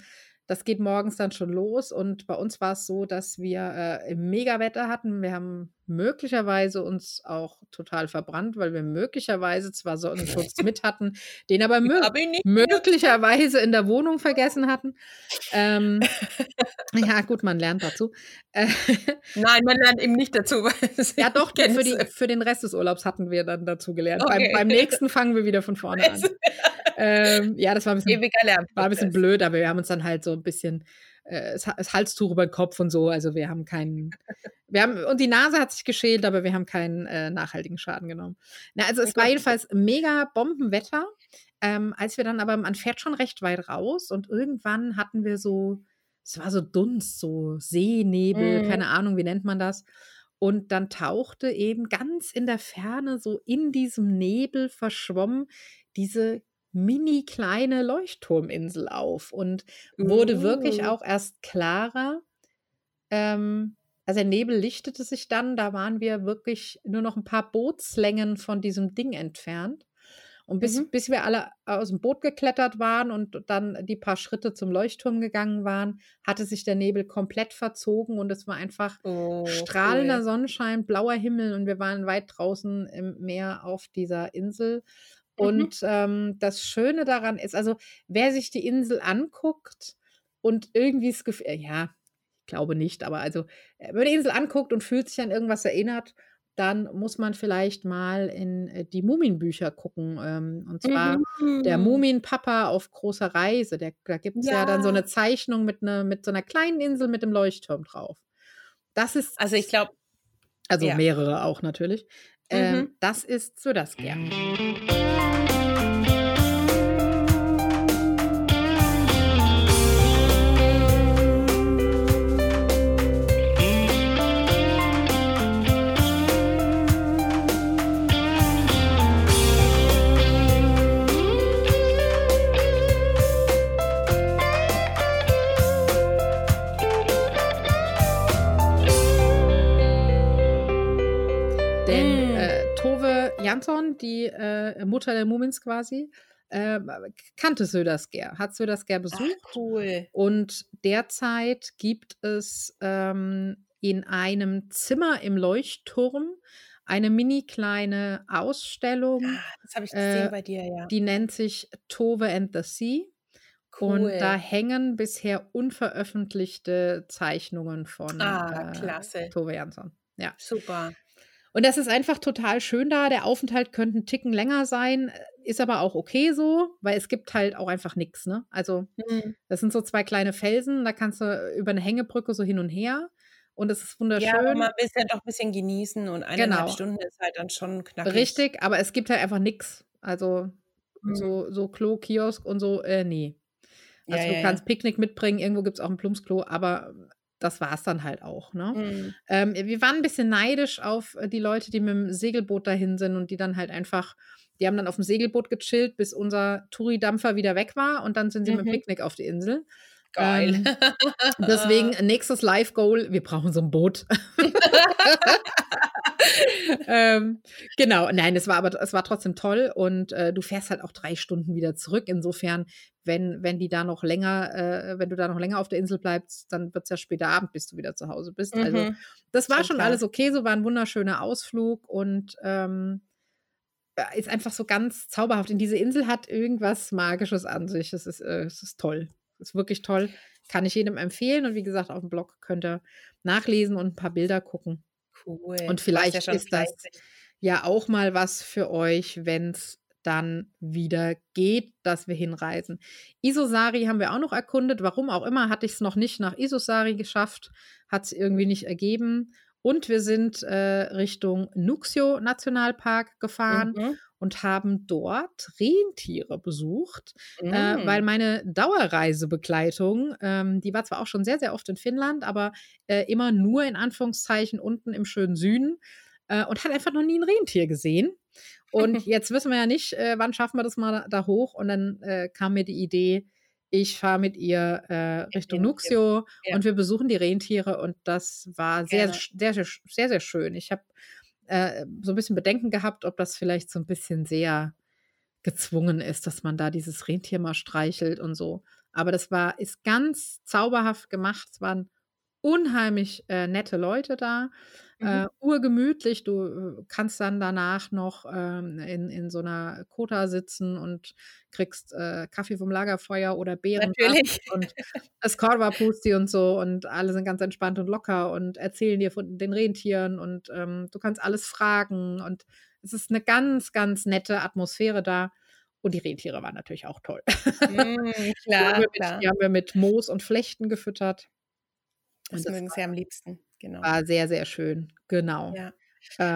das geht morgens dann schon los. Und bei uns war es so, dass wir äh, Mega-Wetter hatten. Wir haben möglicherweise uns auch total verbrannt, weil wir möglicherweise zwar Sonnenschutz mit hatten, den aber mö möglicherweise in der Wohnung vergessen hatten. Ähm, ja, gut, man lernt dazu. Nein, man lernt eben nicht dazu. ja, doch, für, die, für den Rest des Urlaubs hatten wir dann dazu gelernt. Okay. Beim, beim nächsten fangen wir wieder von vorne an. Ähm, ja, das war ein bisschen, war ein bisschen blöd, aber wir haben uns dann halt so ein bisschen äh, das, Halstuch über den Kopf und so. Also wir haben keinen, wir haben, und die Nase hat sich geschält, aber wir haben keinen äh, nachhaltigen Schaden genommen. Na, also es Oh war jedenfalls mega Bombenwetter. Ähm, als wir dann aber, man fährt schon recht weit raus und irgendwann hatten wir so, es war so Dunst, so Seenebel, Mhm. keine Ahnung, wie nennt man das? Und dann tauchte eben ganz in der Ferne, so in diesem Nebel verschwommen, diese mini kleine Leuchtturminsel auf und wurde wirklich Uh. auch erst klarer. Ähm, also der Nebel lichtete sich dann, da waren wir wirklich nur noch ein paar Bootslängen von diesem Ding entfernt. Und bis, Mhm. bis wir alle aus dem Boot geklettert waren und dann die paar Schritte zum Leuchtturm gegangen waren, hatte sich der Nebel komplett verzogen und es war einfach Oh, strahlender cool. Sonnenschein, blauer Himmel und wir waren weit draußen im Meer auf dieser Insel. Mhm. Und ähm, das Schöne daran ist, also wer sich die Insel anguckt und irgendwie das Gefühl, ja, ich glaube nicht, aber also äh, wenn man die Insel anguckt und fühlt sich an irgendwas erinnert, dann muss man vielleicht mal in äh, die Mumienbücher gucken. Ähm, und zwar der Mhm. Mumienpapa auf großer Reise. Der, da gibt es ja. dann so Ja. eine Zeichnung mit, ne, mit so einer kleinen Insel mit dem Leuchtturm drauf. Das ist, Also ich glaube, also ja. mehrere auch natürlich. Ähm, Mhm. das ist Södersger. Denn Mm. Jansson, die äh, Mutter der Mumins quasi, äh, kannte Södersger, hat Södersger ach, besucht. cool. Und derzeit gibt es ähm, in einem Zimmer im Leuchtturm eine mini kleine Ausstellung, Ah, das habe ich gesehen äh, bei dir, ja. die nennt sich Tove and the Sea. Und da Cool. hängen bisher unveröffentlichte Zeichnungen von Ah, äh, klasse. Tove Jansson. Ja. Super. Und das ist einfach total schön da. Der Aufenthalt könnte einen Ticken länger sein, ist aber auch okay so, weil es gibt halt auch einfach nichts. Ne? Also Mhm. das sind so zwei kleine Felsen, da kannst du über eine Hängebrücke so hin und her. Und es ist Ja, wunderschön. man will es ja doch ein bisschen genießen und eineinhalb Genau. Stunden ist halt dann schon knackig. Richtig, aber es gibt halt einfach nichts. Also Mhm. so, so Klo, Kiosk und so, äh, nee. Ja, Also ja, du ja. kannst Picknick mitbringen, irgendwo gibt es auch ein Plumpsklo, aber das war es dann halt auch. Ne? Mhm. Ähm, wir waren ein bisschen neidisch auf äh, die Leute, die mit dem Segelboot dahin sind und die dann halt einfach, die haben dann auf dem Segelboot gechillt, bis unser Touri-Dampfer wieder weg war und dann sind sie mit dem Mhm. Picknick auf die Insel. Geil. Ähm, deswegen nächstes Live-Goal, wir brauchen so ein Boot. ähm, genau, nein, es war aber es war trotzdem toll und äh, du fährst halt auch drei Stunden wieder zurück. Insofern, wenn, wenn die da noch länger, äh, wenn du da noch länger auf der Insel bleibst, dann wird es ja später Abend, bis du wieder zu Hause bist. Also Mhm. das war Schon schon alles okay, so war ein wunderschöner Ausflug und ähm, ist einfach so ganz zauberhaft. Und diese Insel hat irgendwas Magisches an sich. Es ist, äh, es ist toll. Ist wirklich toll. Kann ich jedem empfehlen. Und wie gesagt, auf dem Blog könnt ihr nachlesen und ein paar Bilder gucken. Cool. Und vielleicht ja ist das fleißig. ja auch mal was für euch, wenn es dann wieder geht, dass wir hinreisen. Isosari haben wir auch noch erkundet. Warum auch immer hatte ich es noch nicht nach Isosari geschafft. Hat es irgendwie nicht ergeben. Und wir sind äh, Richtung Nuxio Nationalpark gefahren Mhm. und haben dort Rentiere besucht, äh, weil Mhm. meine Dauerreisebegleitung, ähm, die war zwar auch schon sehr, sehr oft in Finnland, aber äh, immer nur in Anführungszeichen unten im schönen Süden äh, und hat einfach noch nie ein Rentier gesehen. Und jetzt wissen wir ja nicht, äh, wann schaffen wir das mal da, da hoch. Und dann äh, kam mir die Idee, ich fahre mit ihr äh, Richtung. Nuxio Ja. und wir besuchen die Rentiere und das war sehr, sehr, sehr, sehr, sehr schön. Ich habe äh, so ein bisschen Bedenken gehabt, ob das vielleicht so ein bisschen sehr gezwungen ist, dass man da dieses Rentier mal streichelt und so. Aber das war, ist ganz zauberhaft gemacht. Es waren unheimlich äh, nette Leute da. Mhm. Äh, urgemütlich. Du äh, kannst dann danach noch ähm, in, in so einer Kota sitzen und kriegst äh, Kaffee vom Lagerfeuer oder Beeren Natürlich. und Escorva Pusti und so und alle sind ganz entspannt und locker und erzählen dir von den Rentieren und ähm, du kannst alles fragen und es ist eine ganz, ganz nette Atmosphäre da. Und die Rentiere waren natürlich auch toll. Die haben klar, wir klar. mit, die haben wir mit Moos und Flechten gefüttert. Das mögen sie am liebsten. Genau. war sehr, sehr schön. Genau. Ja.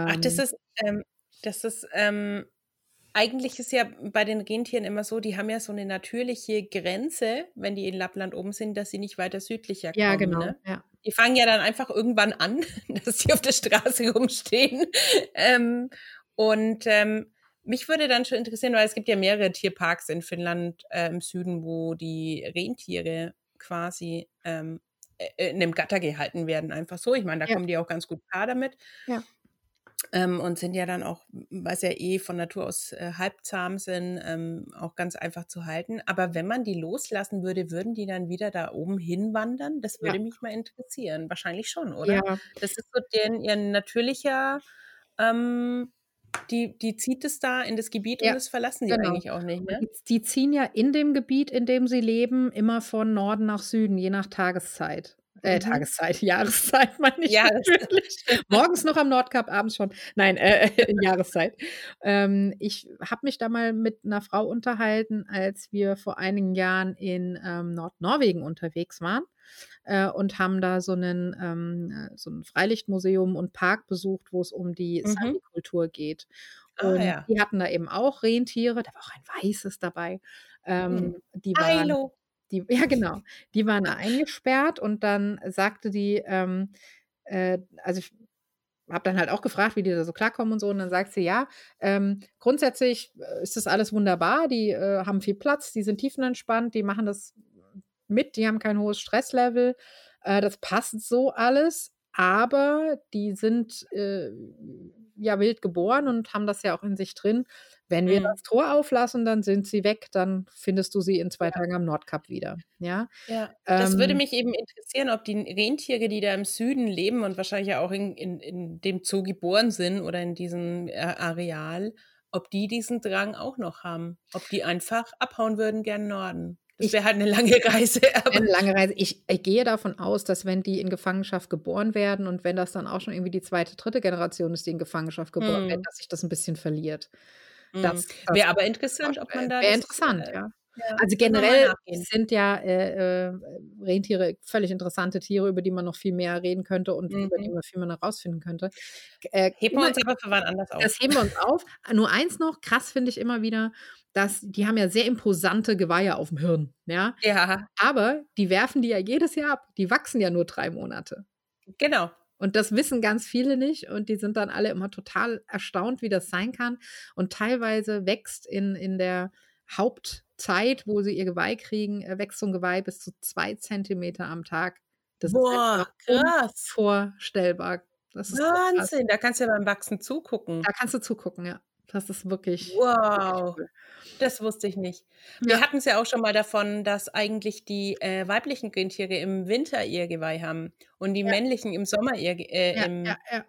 Ach, das Ähm, ist, ähm, das ist, ähm, eigentlich ist ja bei den Rentieren immer so, die haben ja so eine natürliche Grenze, wenn die in Lappland oben sind, dass sie nicht weiter südlicher ja, kommen. genau. Ne? Ja. Die fangen ja dann einfach irgendwann an, dass sie auf der Straße rumstehen. ähm, und ähm, mich würde dann schon interessieren, weil es gibt ja mehrere Tierparks in Finnland äh, im Süden, wo die Rentiere quasi ähm, äh, in einem Gatter gehalten werden, einfach so. Ich meine, da Ja. kommen die auch ganz gut klar damit. Ja. ähm, und sind ja dann auch, weil sie ja eh von Natur aus äh, halbzahm sind, ähm, auch ganz einfach zu halten. Aber wenn man die loslassen würde, würden die dann wieder da oben hinwandern? Das würde Ja. mich mal interessieren. Wahrscheinlich schon, oder? Ja, Das ist so deren, ihr natürlicher, ähm, die, die zieht es da in das Gebiet Ja, und das verlassen die genau. eigentlich auch nicht, ne? die, ziehen ja in dem Gebiet, in dem sie leben, immer von Norden nach Süden, je nach Tageszeit. Äh, Mhm. Tageszeit, Jahreszeit meine ich Ja, das natürlich. Morgens noch am Nordkap, abends schon. Nein, äh, Jahreszeit. Ähm, ich habe mich da mal mit einer Frau unterhalten, als wir vor einigen Jahren in ähm, Nordnorwegen unterwegs waren äh, und haben da so, einen, ähm, äh, so ein Freilichtmuseum und Park besucht, wo es um die Mhm. Sami-Kultur geht. Ah, Und ja. die hatten da eben auch Rentiere, da war auch ein weißes dabei. Ähm, Hm. die waren Ailo. die, ja, genau. Die waren da eingesperrt und dann sagte die, ähm, äh, also ich habe dann halt auch gefragt, wie die da so klarkommen und so. Und dann sagt sie, ja, ähm, grundsätzlich äh, ist das alles wunderbar. Die äh, haben viel Platz, die sind tiefenentspannt, die machen das mit, die haben kein hohes Stresslevel. Äh, das passt so alles. Aber die sind äh, ja wild geboren und haben das ja auch in sich drin. Wenn wir Mhm. das Tor auflassen, dann sind sie weg, dann findest du sie in zwei Ja. Tagen am Nordkap wieder. Ja, Ja, das würde ähm, mich eben interessieren, ob die Rentiere, die da im Süden leben und wahrscheinlich ja auch in, in, in dem Zoo geboren sind oder in diesem äh, Areal, ob die diesen Drang auch noch haben. Ob die einfach abhauen würden, gern Norden. Das Ich- wäre halt eine lange Reise. Eine lange Reise. Ich, ich gehe davon aus, dass wenn die in Gefangenschaft geboren werden und wenn das dann auch schon irgendwie die zweite, dritte Generation ist, die in Gefangenschaft geboren Mhm. wird, dass sich das ein bisschen verliert. Mhm. Das, das wäre aber interessant, ob man da. Wäre interessant, äh, ja. Ja, Also generell sind ja äh, äh, Rentiere völlig interessante Tiere, über die man noch viel mehr reden könnte und über die Mhm. man viel mehr noch rausfinden könnte. Äh, Heben wir uns aber für wann anders auf. das heben wir uns auf. Nur eins noch, krass finde ich immer wieder, dass die haben ja sehr imposante Geweihe auf dem Hirn, ja. ja, Aber die werfen die ja jedes Jahr ab. Die wachsen ja nur drei Monate. genau. Und das wissen ganz viele nicht und die sind dann alle immer total erstaunt, wie das sein kann. Und teilweise wächst in, in der Hauptzeit, wo sie ihr Geweih kriegen, äh, wächst so ein Geweih bis zu zwei Zentimeter am Tag. Das ist Boah, einfach krass. unvorstellbar. Das ist so krass. Wahnsinn. Da kannst du ja beim Wachsen zugucken. Da kannst du zugucken, ja. Das ist wirklich. Wow. cool. Das wusste ich nicht. Wir Ja. hatten es ja auch schon mal davon, dass eigentlich die äh, weiblichen Rentiere im Winter ihr Geweih haben und die Ja. männlichen im Sommer ihr äh, Ja, im, ja, ja. im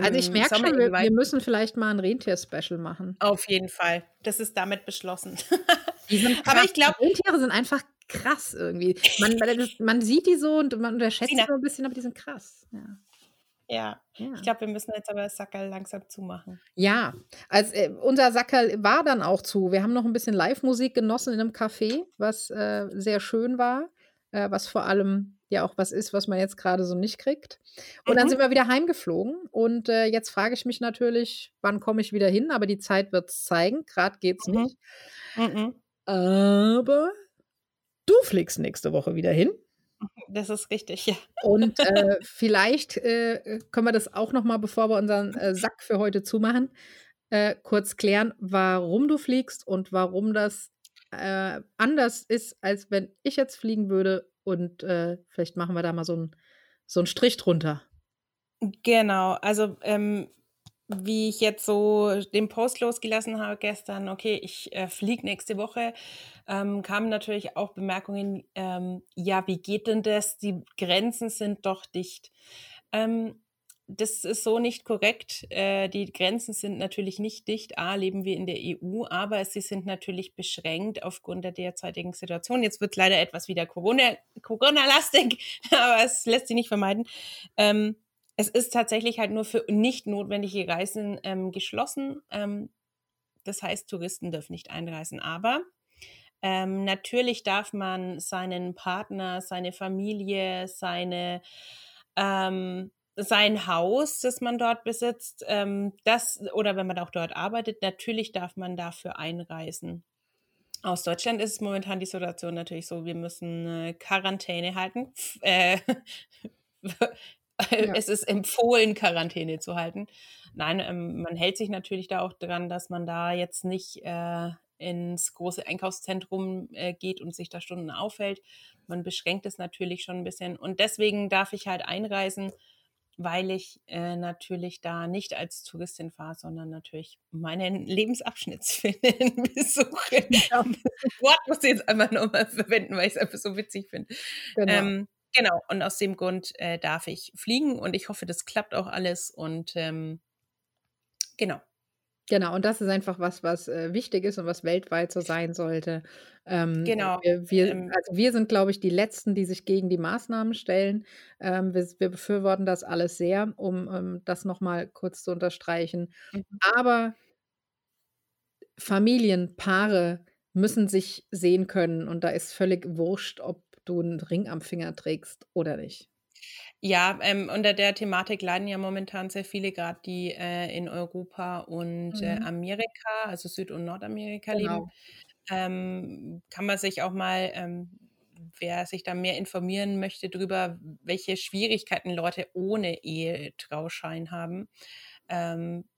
Also ich merke schon, wir, wir müssen vielleicht mal ein Rentier-Special machen. Auf jeden Fall. Das ist damit beschlossen. Die sind Aber ich glaub- Rentiere sind einfach krass irgendwie. Man, man sieht die so und man unterschätzt sie Sina. so ein bisschen, aber die sind krass. Ja. ja. Ja. Ich glaube, wir müssen jetzt aber das Sackerl langsam zumachen. Ja, als, äh, unser Sackerl war dann auch zu. Wir haben noch ein bisschen Live-Musik genossen in einem Café, was äh, sehr schön war, äh, was vor allem ja auch was ist, was man jetzt gerade so nicht kriegt. Und dann Mhm. sind wir wieder heimgeflogen. Und äh, jetzt frage ich mich natürlich, wann komme ich wieder hin? Aber die Zeit wird es zeigen. Gerade geht's Mhm. nicht. Mhm. Aber du fliegst nächste Woche wieder hin. Das ist richtig, ja. Und äh, vielleicht äh, können wir das auch noch mal, bevor wir unseren äh, Sack für heute zumachen, äh, kurz klären, warum du fliegst und warum das äh, anders ist, als wenn ich jetzt fliegen würde. Und äh, vielleicht machen wir da mal so einen so Strich drunter. Genau, also ähm, wie ich jetzt so den Post losgelassen habe gestern, okay, ich äh, fliege nächste Woche, ähm, kamen natürlich auch Bemerkungen, ähm, ja, wie geht denn das? Die Grenzen sind doch dicht. Ähm, das ist so nicht korrekt. Äh, die Grenzen sind natürlich nicht dicht. A, leben wir in der EU, aber sie sind natürlich beschränkt aufgrund der derzeitigen Situation. Jetzt wird leider etwas wieder Corona- Corona-lastig, aber es lässt sich nicht vermeiden. Ähm, es ist tatsächlich halt nur für nicht notwendige Reisen ähm, geschlossen. Ähm, das heißt, Touristen dürfen nicht einreisen. Aber ähm, natürlich darf man seinen Partner, seine Familie, seine ähm, sein Haus, das man dort besitzt, ähm, das oder wenn man auch dort arbeitet, natürlich darf man dafür einreisen. Aus Deutschland ist es momentan die Situation natürlich so, wir müssen äh, Quarantäne halten. Äh, Ja. Es ist empfohlen, Quarantäne zu halten. Nein, ähm, man hält sich natürlich da auch dran, dass man da jetzt nicht äh, ins große Einkaufszentrum äh, geht und sich da Stunden aufhält. Man beschränkt es natürlich schon ein bisschen. Und deswegen darf ich halt einreisen. Weil ich äh, natürlich da nicht als Touristin fahre, sondern natürlich meinen Lebensabschnittsfilm besuche. Ja. Das Wort muss ich jetzt einfach nochmal verwenden, weil ich es einfach so witzig finde. Genau. Ähm, genau, und aus dem Grund äh, darf ich fliegen und ich hoffe, das klappt auch alles und ähm, genau. Genau, und das ist einfach was, was äh, wichtig ist und was weltweit so sein sollte. Ähm, Genau. wir, wir, Ähm, also wir sind, glaube ich, die Letzten, die sich gegen die Maßnahmen stellen. Ähm, wir, wir befürworten das alles sehr, um ähm, das nochmal kurz zu unterstreichen. mhm. Aber Familien, Paare müssen sich sehen können und da ist völlig wurscht, ob du einen Ring am Finger trägst oder nicht. Ja, ähm, unter der Thematik leiden ja momentan sehr viele, gerade die äh, in Europa und äh, Mhm. Amerika, also Süd- und Nordamerika leben. Genau. Ähm, kann man sich auch mal, ähm, wer sich da mehr informieren möchte darüber, welche Schwierigkeiten Leute ohne Ehetrauschein haben, ähm,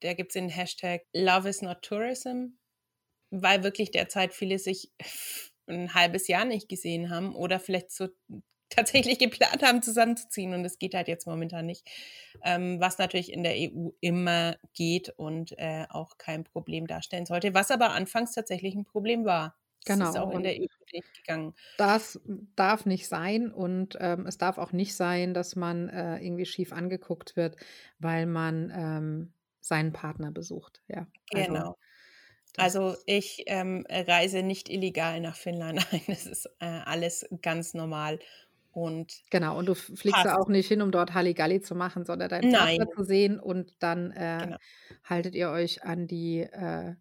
da gibt es den Hashtag Love is not tourism, weil wirklich derzeit viele sich ein halbes Jahr nicht gesehen haben oder vielleicht so tatsächlich geplant haben, zusammenzuziehen. Und es geht halt jetzt momentan nicht. Ähm, was natürlich in der EU immer geht und äh, auch kein Problem darstellen sollte. Was aber anfangs tatsächlich ein Problem war. Das ist Genau. auch in der EU nicht gegangen. das darf nicht sein und ähm, es darf auch nicht sein, dass man äh, irgendwie schief angeguckt wird, weil man ähm, seinen Partner besucht. Ja, also Genau. Also ich ähm, reise nicht illegal nach Finnland. Nein, das ist äh, alles ganz normal und Genau, und du fliegst da auch nicht hin, um dort Halligalli zu machen, sondern deinen Partner zu sehen und dann äh, genau. haltet ihr euch an die äh,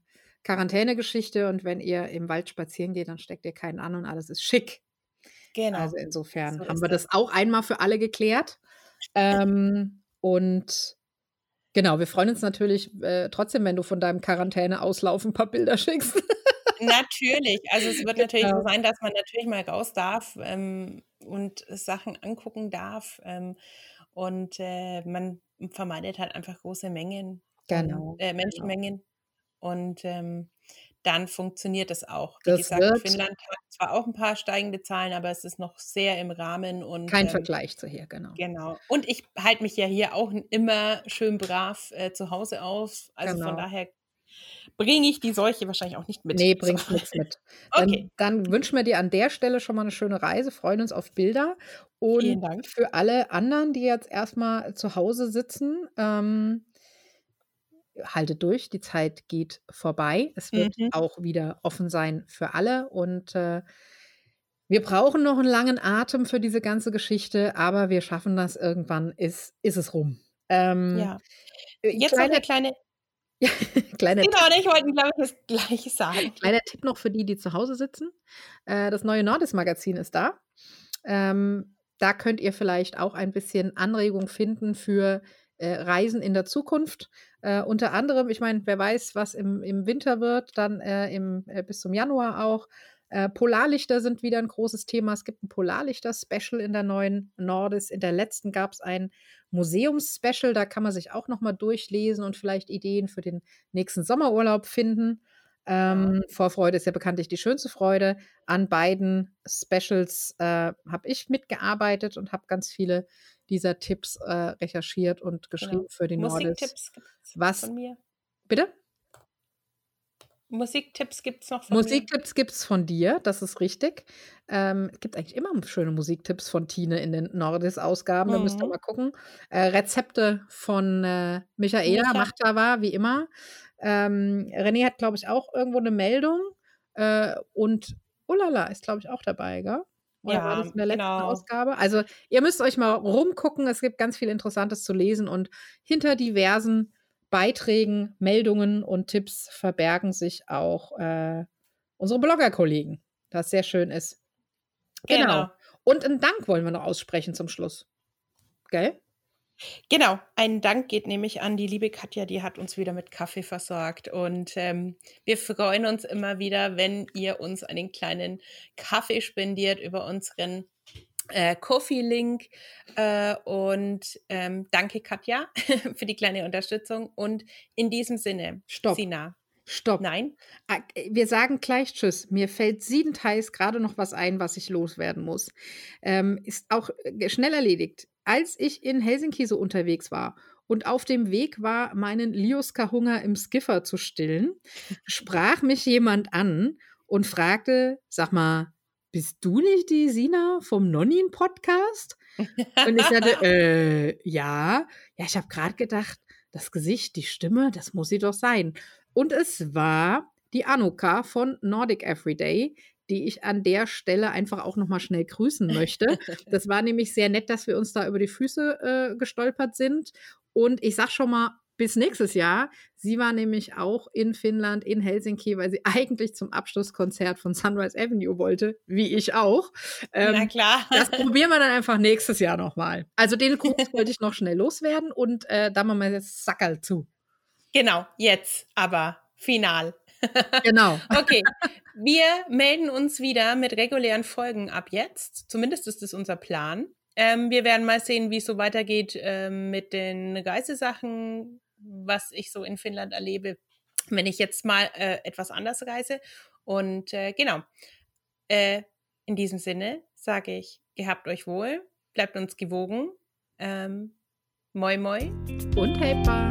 Quarantänegeschichte und wenn ihr im Wald spazieren geht, dann steckt ihr keinen an und alles ist schick. Genau. Also insofern So haben wir das. das auch einmal für alle geklärt. Ähm, und genau, wir freuen uns natürlich äh, trotzdem, wenn du von deinem Quarantäneauslauf ein paar Bilder schickst. Natürlich. Also es wird natürlich so Genau. sein, dass man natürlich mal raus darf ähm, und Sachen angucken darf. Ähm, und äh, man vermeidet halt einfach große Mengen und Genau, äh, genau. Menschenmengen. Und ähm, dann funktioniert es auch. Wie Das gesagt, wird Finnland hat zwar auch ein paar steigende Zahlen, aber es ist noch sehr im Rahmen und kein ähm, Vergleich zu hier, genau. genau. Und ich halte mich ja hier auch immer schön brav äh, zu Hause auf. Also von Genau. daher bringe ich die Seuche wahrscheinlich auch nicht mit. Nee, So. bringst nichts mit. Dann, Okay, dann wünschen wir dir an der Stelle schon mal eine schöne Reise, freuen uns auf Bilder. vielen Und Dank. für alle anderen, die jetzt erstmal zu Hause sitzen, ähm, haltet durch, die Zeit geht vorbei. Es wird Mhm. auch wieder offen sein für alle. Und äh, wir brauchen noch einen langen Atem für diese ganze Geschichte, aber wir schaffen das irgendwann, ist, ist es rum. Ähm, Ja. äh, Jetzt noch kleiner, eine kleine. kleiner Tipp. Genau, ich wollte, glaube ich, das Gleiche sagen. Kleiner Tipp noch für die, die zu Hause sitzen. Äh, das neue Nordis-Magazin ist da. Ähm, da könnt ihr vielleicht auch ein bisschen Anregung finden für äh, Reisen in der Zukunft. Äh, unter anderem, ich meine, wer weiß, was im, im Winter wird, dann im, bis zum Januar auch. Äh, Polarlichter sind wieder ein großes Thema. Es gibt ein Polarlichter-Special in der neuen Nordis. In der letzten gab es ein Museums-Special. Da kann man sich auch nochmal durchlesen und vielleicht Ideen für den nächsten Sommerurlaub finden. Ähm, Vorfreude ist ja bekanntlich die schönste Freude. An beiden Specials äh, habe ich mitgearbeitet und habe ganz viele dieser Tipps äh, recherchiert und geschrieben Genau. für die Nordis. Musiktipps Was? von mir. Bitte? Musiktipps gibt es noch von. Musiktipps gibt es von dir, das ist richtig. Ähm, es gibt eigentlich immer schöne Musiktipps von Tine in den Nordis-Ausgaben, da müsst ihr Mhm. mal gucken. Äh, Rezepte von äh, Michaela Micha. macht da war, wie immer. Ähm, René hat, glaube ich, auch irgendwo eine Meldung. Äh, und Ulala ist, glaube ich, auch dabei, gell? Oder war das Ja, in der letzten genau. Ausgabe? Also, ihr müsst euch mal rumgucken. Es gibt ganz viel Interessantes zu lesen und hinter diversen Beiträgen, Meldungen und Tipps verbergen sich auch äh, unsere Blogger-Kollegen, das sehr schön ist. Genau. Genau. Und einen Dank wollen wir noch aussprechen zum Schluss. Gell? Genau, ein Dank geht nämlich an die liebe Katja, die hat uns wieder mit Kaffee versorgt. Und ähm, wir freuen uns immer wieder, wenn ihr uns einen kleinen Kaffee spendiert über unseren äh, Kofi-Link. Äh, und ähm, danke, Katja, für die kleine Unterstützung. Und in diesem Sinne, Stopp. Sina, Stopp. nein, Ah, Wir sagen gleich Tschüss. Mir fällt siebenteils gerade noch was ein, was ich loswerden muss. Ähm, ist auch äh, schnell erledigt. als ich in Helsinki so unterwegs war und auf dem Weg war, meinen Liuska-Hunger im Skiffer zu stillen, sprach mich jemand an und fragte, sag mal, bist du nicht die Sina vom Nonnin-Podcast? Und ich sagte, äh, ja. Ja, ich habe gerade gedacht, das Gesicht, die Stimme, das muss sie doch sein. Und es war die Anuka von Nordic Everyday, die ich an der Stelle einfach auch nochmal schnell grüßen möchte. Das war nämlich sehr nett, dass wir uns da über die Füße äh, gestolpert sind. Und ich sag schon mal, bis nächstes Jahr. Sie war nämlich auch in Finnland, in Helsinki, weil sie eigentlich zum Abschlusskonzert von Sunrise Avenue wollte, wie ich auch. Ähm, Na klar. das probieren wir dann einfach nächstes Jahr nochmal. Also den Kurs wollte ich noch schnell loswerden und äh, da machen wir jetzt Sackerl zu. Genau, jetzt aber final. Genau. okay, wir melden uns wieder mit regulären Folgen ab jetzt. Zumindest ist es unser Plan. Ähm, wir werden mal sehen, wie es so weitergeht ähm, mit den Reisesachen, was ich so in Finnland erlebe, wenn ich jetzt mal äh, etwas anders reise. Und äh, genau, äh, in diesem Sinne sage ich, gehabt euch wohl, bleibt uns gewogen. Ähm, moi moi und helper.